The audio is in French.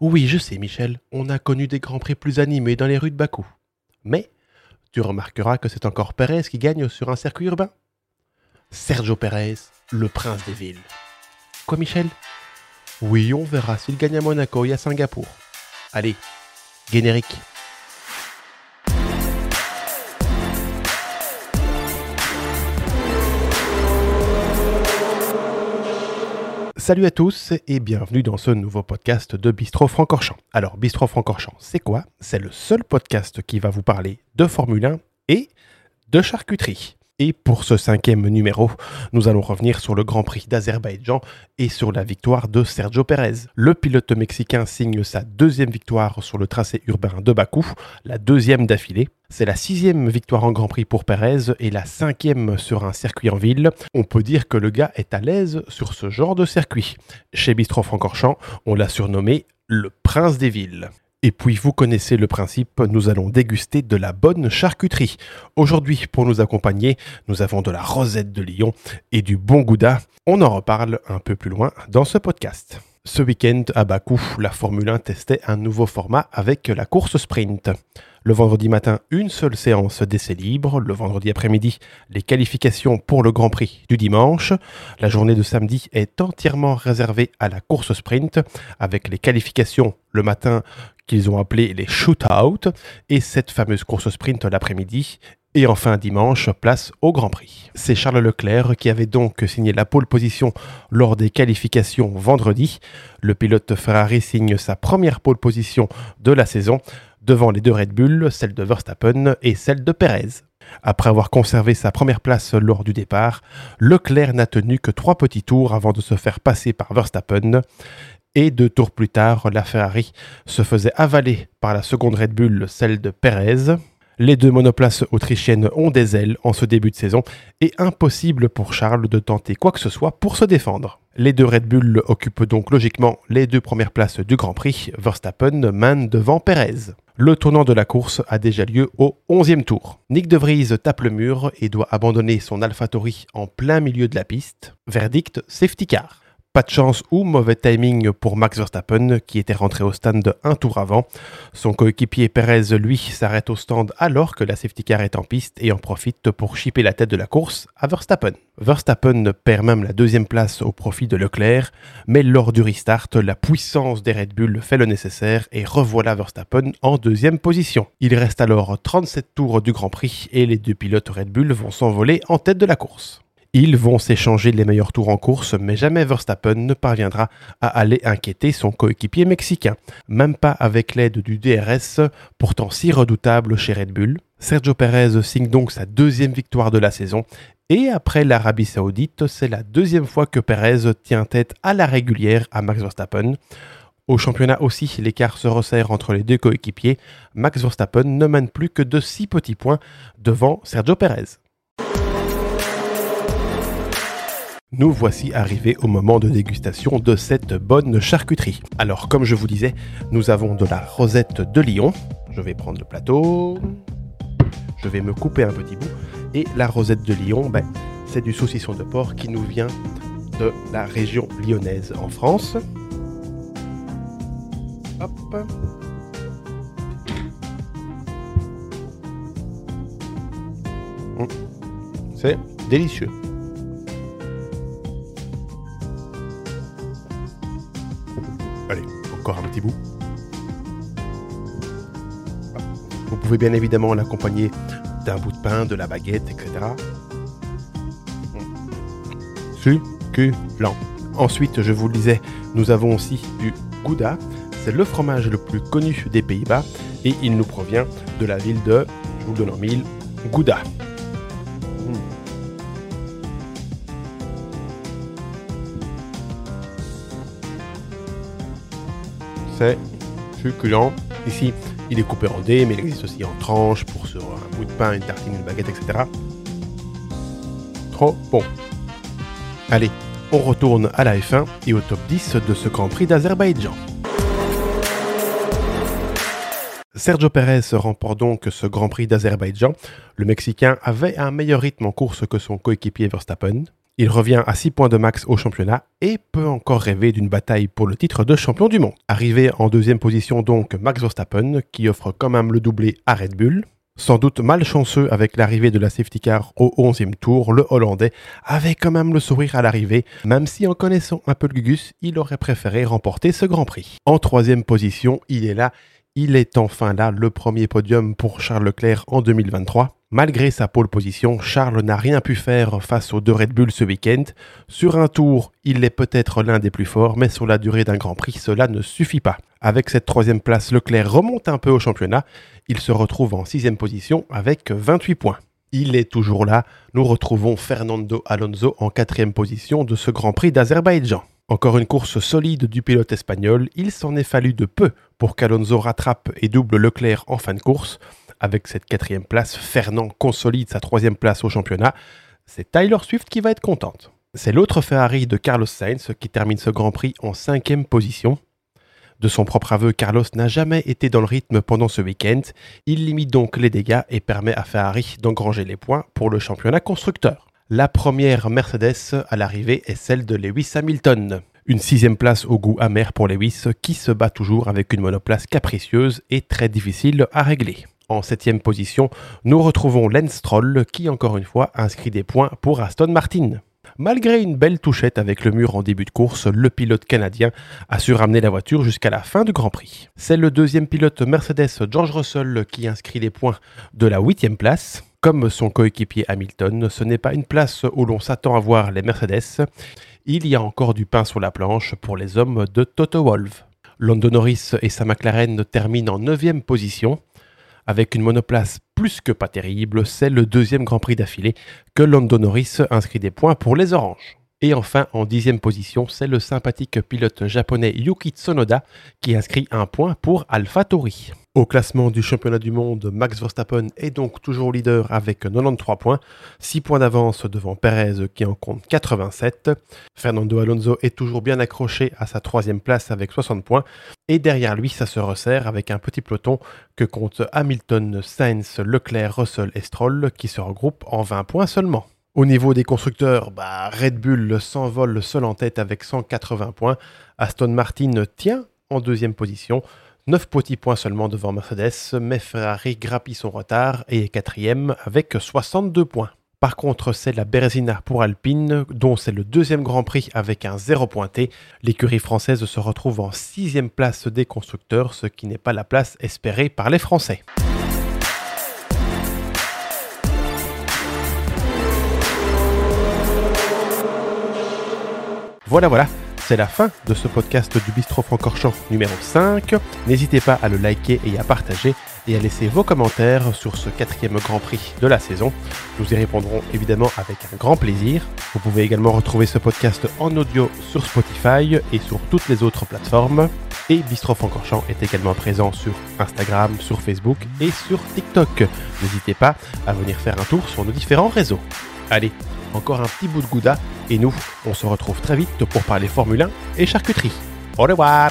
Oui, je sais, Michel, on a connu des grands prix plus animés dans les rues de Bakou. Mais tu remarqueras que c'est encore Pérez qui gagne sur un circuit urbain. Sergio Pérez, le prince des villes. Quoi, Michel? Oui, on verra s'il gagne à Monaco et à Singapour. Allez, générique. Salut à tous et bienvenue dans ce nouveau podcast de Bistro Francorchamps. Alors, Bistro Francorchamps, c'est quoi? C'est le seul podcast qui va vous parler de Formule 1 et de charcuterie. Et pour ce cinquième numéro, nous allons revenir sur le Grand Prix d'Azerbaïdjan et sur la victoire de Sergio Pérez. Le pilote mexicain signe sa deuxième victoire sur le tracé urbain de Bakou, la deuxième d'affilée. C'est la sixième victoire en Grand Prix pour Pérez et la cinquième sur un circuit en ville. On peut dire que le gars est à l'aise sur ce genre de circuit. Chez Bistro Francorchamps, on l'a surnommé le prince des villes. Et puis vous connaissez le principe, nous allons déguster de la bonne charcuterie. Aujourd'hui, pour nous accompagner, nous avons de la rosette de Lyon et du bon gouda. On en reparle un peu plus loin dans ce podcast. Ce week-end, à Bakou, la Formule 1 testait un nouveau format avec la course sprint. Le vendredi matin, une seule séance d'essai libre. Le vendredi après-midi, les qualifications pour le Grand Prix du dimanche. La journée de samedi est entièrement réservée à la course sprint, avec les qualifications le matin qu'ils ont appelé les shootouts et cette fameuse course sprint l'après-midi. Et enfin dimanche, place au Grand Prix. C'est Charles Leclerc qui avait donc signé la pole position lors des qualifications vendredi. Le pilote Ferrari signe sa première pole position de la saison devant les deux Red Bull, celle de Verstappen et celle de Perez. Après avoir conservé sa première place lors du départ, Leclerc n'a tenu que trois petits tours avant de se faire passer par Verstappen et deux tours plus tard, la Ferrari se faisait avaler par la seconde Red Bull, celle de Perez. Les deux monoplaces autrichiennes ont des ailes en ce début de saison et impossible pour Charles de tenter quoi que ce soit pour se défendre. Les deux Red Bull occupent donc logiquement les deux premières places du Grand Prix, Verstappen mène devant Perez. Le tournant de la course a déjà lieu au 11e tour. Nick De Vries tape le mur et doit abandonner son AlphaTauri en plein milieu de la piste. Verdict, safety car. Pas de chance ou mauvais timing pour Max Verstappen qui était rentré au stand un tour avant. Son coéquipier Perez, lui, s'arrête au stand alors que la safety car est en piste et en profite pour chipper la tête de la course à Verstappen. Verstappen perd même la deuxième place au profit de Leclerc, mais lors du restart, la puissance des Red Bull fait le nécessaire et revoilà Verstappen en deuxième position. Il reste alors 37 tours du Grand Prix et les deux pilotes Red Bull vont s'envoler en tête de la course. Ils vont s'échanger les meilleurs tours en course, mais jamais Verstappen ne parviendra à aller inquiéter son coéquipier mexicain, même pas avec l'aide du DRS, pourtant si redoutable chez Red Bull. Sergio Perez signe donc sa deuxième victoire de la saison, et après l'Arabie Saoudite, c'est la deuxième fois que Perez tient tête à la régulière à Max Verstappen. Au championnat aussi, l'écart se resserre entre les deux coéquipiers. Max Verstappen ne mène plus que de 6 petits points devant Sergio Perez. Nous voici arrivés au moment de dégustation de cette bonne charcuterie. Alors, comme je vous disais, nous avons de la rosette de Lyon. Je vais prendre le plateau. Je vais me couper un petit bout. Et la rosette de Lyon, ben, c'est du saucisson de porc qui nous vient de la région lyonnaise en France. Hop. Hum. C'est délicieux. Un petit bout. Vous pouvez bien évidemment l'accompagner d'un bout de pain, de la baguette, etc. Succulent. Ensuite, je vous le disais, nous avons aussi du Gouda. C'est le fromage le plus connu des Pays-Bas et il nous provient de la ville de, je vous le donne en mille, Gouda. C'est succulent. Ici, il est coupé en dés, mais il existe aussi en tranches pour sur un bout de pain, une tartine, une baguette, etc. Trop bon. Allez, on retourne à la F1 et au top 10 de ce Grand Prix d'Azerbaïdjan. Sergio Pérez remporte donc ce Grand Prix d'Azerbaïdjan. Le Mexicain avait un meilleur rythme en course que son coéquipier Verstappen. Il revient à 6 points de max au championnat et peut encore rêver d'une bataille pour le titre de champion du monde. Arrivé en deuxième position donc Max Verstappen qui offre quand même le doublé à Red Bull. Sans doute malchanceux avec l'arrivée de la safety car au 11e tour, le Hollandais avait quand même le sourire à l'arrivée, même si en connaissant un peu le Gugus, il aurait préféré remporter ce Grand Prix. En troisième position, il est là, il est enfin là, le premier podium pour Charles Leclerc en 2023. Malgré sa pole position, Charles n'a rien pu faire face aux deux Red Bull ce week-end. Sur un tour, il est peut-être l'un des plus forts, mais sur la durée d'un Grand Prix, cela ne suffit pas. Avec cette troisième place, Leclerc remonte un peu au championnat. Il se retrouve en sixième position avec 28 points. Il est toujours là. Nous retrouvons Fernando Alonso en quatrième position de ce Grand Prix d'Azerbaïdjan. Encore une course solide du pilote espagnol. Il s'en est fallu de peu pour qu'Alonso rattrape et double Leclerc en fin de course. Avec cette quatrième place, Fernand consolide sa troisième place au championnat. C'est Tyler Swift qui va être contente. C'est l'autre Ferrari de Carlos Sainz qui termine ce Grand Prix en cinquième position. De son propre aveu, Carlos n'a jamais été dans le rythme pendant ce week-end. Il limite donc les dégâts et permet à Ferrari d'engranger les points pour le championnat constructeur. La première Mercedes à l'arrivée est celle de Lewis Hamilton. Une sixième place au goût amer pour Lewis qui se bat toujours avec une monoplace capricieuse et très difficile à régler. En septième position, nous retrouvons Lance Stroll qui encore une fois inscrit des points pour Aston Martin. Malgré une belle touchette avec le mur en début de course, le pilote canadien a su ramener la voiture jusqu'à la fin du Grand Prix. C'est le deuxième pilote Mercedes George Russell qui inscrit les points de la huitième place. Comme son coéquipier Hamilton, ce n'est pas une place où l'on s'attend à voir les Mercedes. Il y a encore du pain sur la planche pour les hommes de Toto Wolff. Lando Norris et sa McLaren terminent en 9 position. Avec une monoplace plus que pas terrible, c'est le deuxième Grand Prix d'affilée que Lando Norris inscrit des points pour les Oranges. Et enfin, en dixième position, c'est le sympathique pilote japonais Yuki Tsunoda qui inscrit un point pour AlphaTauri. Au classement du championnat du monde, Max Verstappen est donc toujours leader avec 93 points, 6 points d'avance devant Perez qui en compte 87. Fernando Alonso est toujours bien accroché à sa troisième place avec 60 points, et derrière lui ça se resserre avec un petit peloton que compte Hamilton, Sainz, Leclerc, Russell et Stroll qui se regroupent en 20 points seulement. Au niveau des constructeurs, bah, Red Bull s'envole seul en tête avec 180 points. Aston Martin tient en deuxième position. 9 petits points seulement devant Mercedes, mais Ferrari grappille son retard et est quatrième avec 62 points. Par contre, c'est la Berezina pour Alpine, dont c'est le deuxième Grand Prix avec un zéro pointé. L'écurie française se retrouve en sixième place des constructeurs, ce qui n'est pas la place espérée par les Français. Voilà, voilà, c'est la fin de ce podcast du Bistro Francorchamps numéro 5. N'hésitez pas à le liker et à partager et à laisser vos commentaires sur ce quatrième Grand Prix de la saison. Nous y répondrons évidemment avec un grand plaisir. Vous pouvez également retrouver ce podcast en audio sur Spotify et sur toutes les autres plateformes. Et Bistro Francorchamps est également présent sur Instagram, sur Facebook et sur TikTok. N'hésitez pas à venir faire un tour sur nos différents réseaux. Allez, encore un petit bout de gouda et nous, on se retrouve très vite pour parler Formule 1 et charcuterie. Au revoir